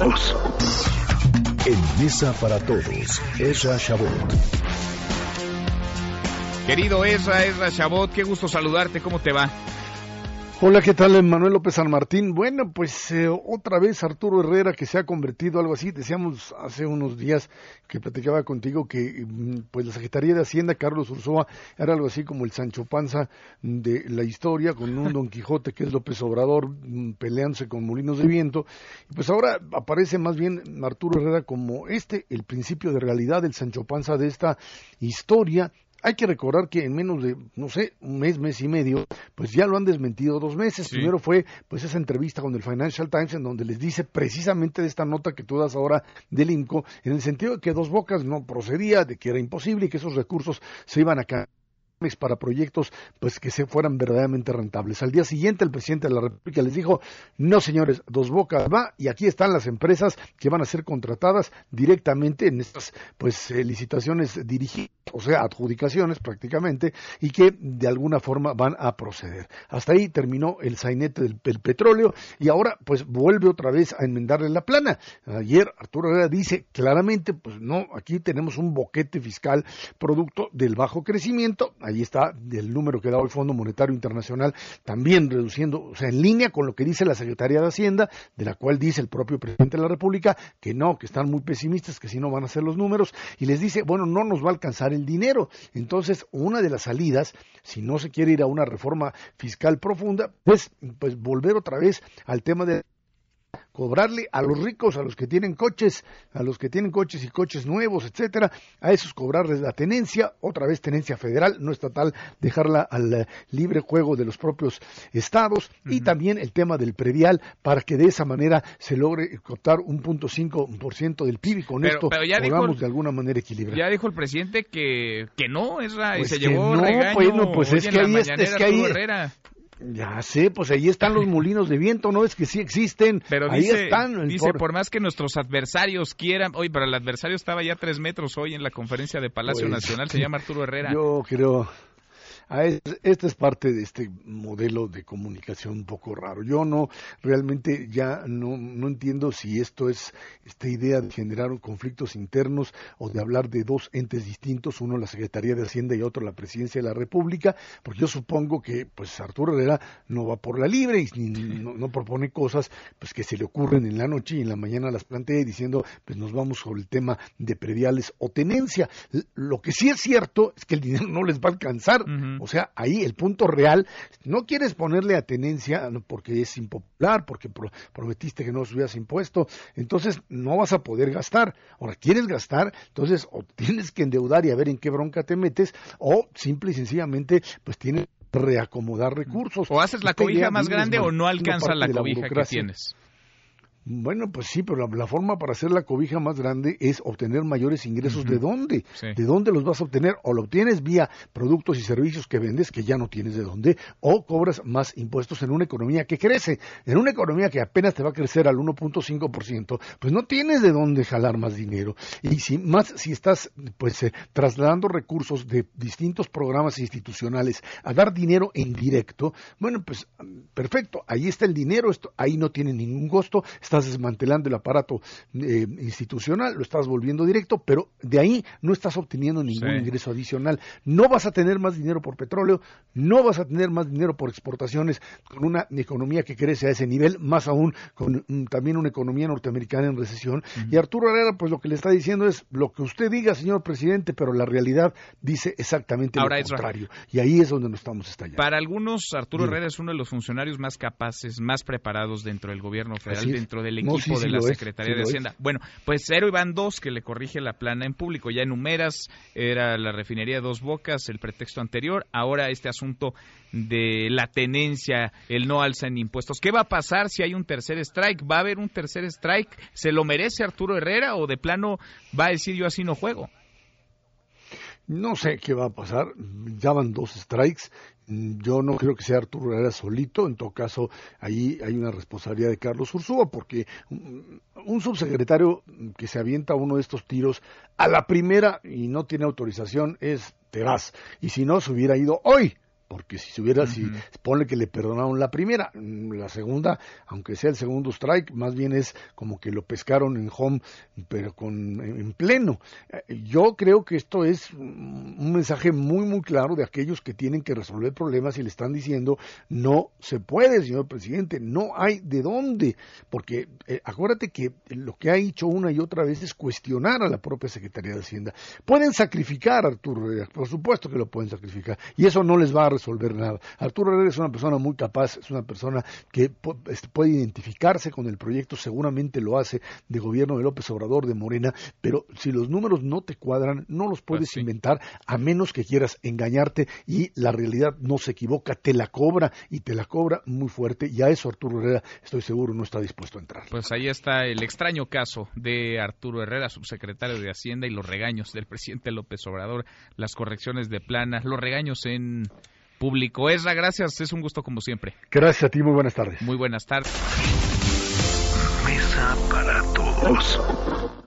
todos. En Mesa para Todos, Ezra Shabot. Querido Ezra, Ezra Shabot, qué gusto saludarte, ¿cómo te va? Hola, ¿qué tal? Manuel López San Martín. Bueno, pues eh, otra vez Arturo Herrera que se ha convertido algo así. Decíamos hace unos días que platicaba contigo que mm, pues la Secretaría de Hacienda, Carlos Ursoa, era algo así como el Sancho Panza de la historia, con un Don Quijote que es López Obrador mm, peleándose con molinos de viento. Y pues ahora aparece más bien Arturo Herrera como este, el principio de realidad, el Sancho Panza de esta historia hay que recordar que en menos de, no sé, un mes, mes y medio, pues ya lo han desmentido dos meses. Primero fue pues esa entrevista con el Financial Times en donde les dice precisamente de esta nota que tú das ahora del INCO, en el sentido de que Dos Bocas no procedía, de que era imposible y que esos recursos se iban a caer para proyectos pues que se fueran verdaderamente rentables. Al día siguiente el presidente de la República les dijo, no señores, Dos Bocas va y aquí están las empresas que van a ser contratadas directamente en estas pues licitaciones dirigidas, o sea, adjudicaciones prácticamente, y que de alguna forma van a proceder. Hasta ahí terminó el sainete del, petróleo y ahora pues vuelve otra vez a enmendarle la plana. Ayer Arturo Herrera dice claramente, pues no, aquí tenemos un boquete fiscal producto del bajo crecimiento, ahí está el número que da el Fondo Monetario Internacional, también reduciendo, o sea, en línea con lo que dice la Secretaría de Hacienda, de la cual dice el propio presidente de la República que no, que están muy pesimistas, que si no van a ser los números, y les dice, bueno, no nos va a alcanzar el dinero. Entonces, una de las salidas, si no se quiere ir a una reforma fiscal profunda, pues, pues volver otra vez al tema de cobrarle a los ricos, a los que tienen coches, a los que tienen coches y coches nuevos, etcétera, a esos cobrarles la tenencia, otra vez tenencia federal, no estatal, dejarla al eh, libre juego de los propios estados y también el tema del predial para que de esa manera se logre cortar un punto cinco por ciento del PIB y con esto podamos de alguna manera equilibrar. Ya dijo el presidente que, que no, es y pues se llevó no, regaño, bueno, pues es que, ahí es, que ahí, ya sé, pues ahí están los molinos de viento, ¿no? Es que sí existen. Pero ahí dice, están. Dice, por... más que nuestros adversarios quieran. Oye, pero el adversario estaba ya tres metros hoy en la conferencia de Palacio pues, Nacional, se llama Arturo Herrera. Yo creo esta es parte de este modelo de comunicación un poco raro. Yo no, realmente ya no, no entiendo si esto es esta idea de generar conflictos internos o de hablar de dos entes distintos, uno la Secretaría de Hacienda y otro la Presidencia de la República, porque yo supongo que pues Arturo Herrera no va por la libre y no, propone cosas pues que se le ocurren en la noche y en la mañana las plantea diciendo pues nos vamos sobre el tema de prediales o tenencia. Lo que sí es cierto es que el dinero no les va a alcanzar. O sea, ahí el punto real, no quieres ponerle a tenencia porque es impopular, porque prometiste que no subías impuesto, entonces no vas a poder gastar. Ahora, quieres gastar, entonces o tienes que endeudar y a ver en qué bronca te metes, o simple y sencillamente, pues tienes que reacomodar recursos. O haces la cobija más grande o no alcanza la cobija que tienes. Bueno, pues sí, pero la, forma para hacer la cobija más grande es obtener mayores ingresos. ¿De dónde? ¿De dónde los vas a obtener? O lo obtienes vía productos y servicios que vendes, que ya no tienes de dónde, o cobras más impuestos en una economía que crece. En una economía que apenas te va a crecer al 1.5%, pues no tienes de dónde jalar más dinero. Y si más si estás pues eh, trasladando recursos de distintos programas institucionales a dar dinero en directo, bueno, pues perfecto, ahí está el dinero, esto, ahí no tiene ningún costo estás desmantelando el aparato eh, institucional, lo estás volviendo directo, pero de ahí no estás obteniendo ningún ingreso adicional. No vas a tener más dinero por petróleo, no vas a tener más dinero por exportaciones con una economía que crece a ese nivel, más aún con mm, también una economía norteamericana en recesión. Y Arturo Herrera, pues lo que le está diciendo es lo que usted diga, señor presidente, pero la realidad dice exactamente lo contrario. Y ahí es donde nos estamos estallando. Para algunos, Arturo Herrera es uno de los funcionarios más capaces, más preparados dentro del gobierno federal, dentro del equipo de la Secretaría de Hacienda. Bueno, pues Cero Iván Dos, que le corrige la plana en público. Ya enumeras, era la refinería de Dos Bocas, el pretexto anterior. Ahora este asunto de la tenencia, el no alza en impuestos. ¿Qué va a pasar si hay un tercer strike? ¿Va a haber un tercer strike? ¿Se lo merece Arturo Herrera o de plano va a decir yo así no juego? No sé qué va a pasar. Ya van dos strikes. Yo no creo que sea Arturo Herrera solito. En todo caso, ahí hay una responsabilidad de Carlos Ursúa, porque un subsecretario que se avienta uno de estos tiros a la primera y no tiene autorización es te vas. Y si no, se hubiera ido hoy porque si se hubiera, si pone que le perdonaron la primera, mm, la segunda, aunque sea el segundo strike, más bien es como que lo pescaron en home, pero con en pleno. Eh, yo creo que esto es un mensaje muy muy claro de aquellos que tienen que resolver problemas y le están diciendo no se puede, señor presidente, no hay de dónde, porque eh, acuérdate que lo que ha hecho una y otra vez es cuestionar a la propia Secretaría de Hacienda. Pueden sacrificar a Arturo Herrera, por supuesto que lo pueden sacrificar, y eso no les va a resolver nada. Arturo Herrera es una persona muy capaz, es una persona que este, puede identificarse con el proyecto, seguramente lo hace, de gobierno de López Obrador, de Morena, pero si los números no te cuadran, no los puedes pues inventar, a menos que quieras engañarte y la realidad no se equivoca, te la cobra y te la cobra muy fuerte, y a eso Arturo Herrera, estoy seguro, no está dispuesto a entrar. Pues ahí está el extraño caso de Arturo Herrera, subsecretario de Hacienda, y los regaños del presidente López Obrador, las correcciones de plana, los regaños en público. Esra, gracias, es un gusto como siempre. Gracias a ti, muy buenas tardes. Muy buenas tardes. Mesa para todos.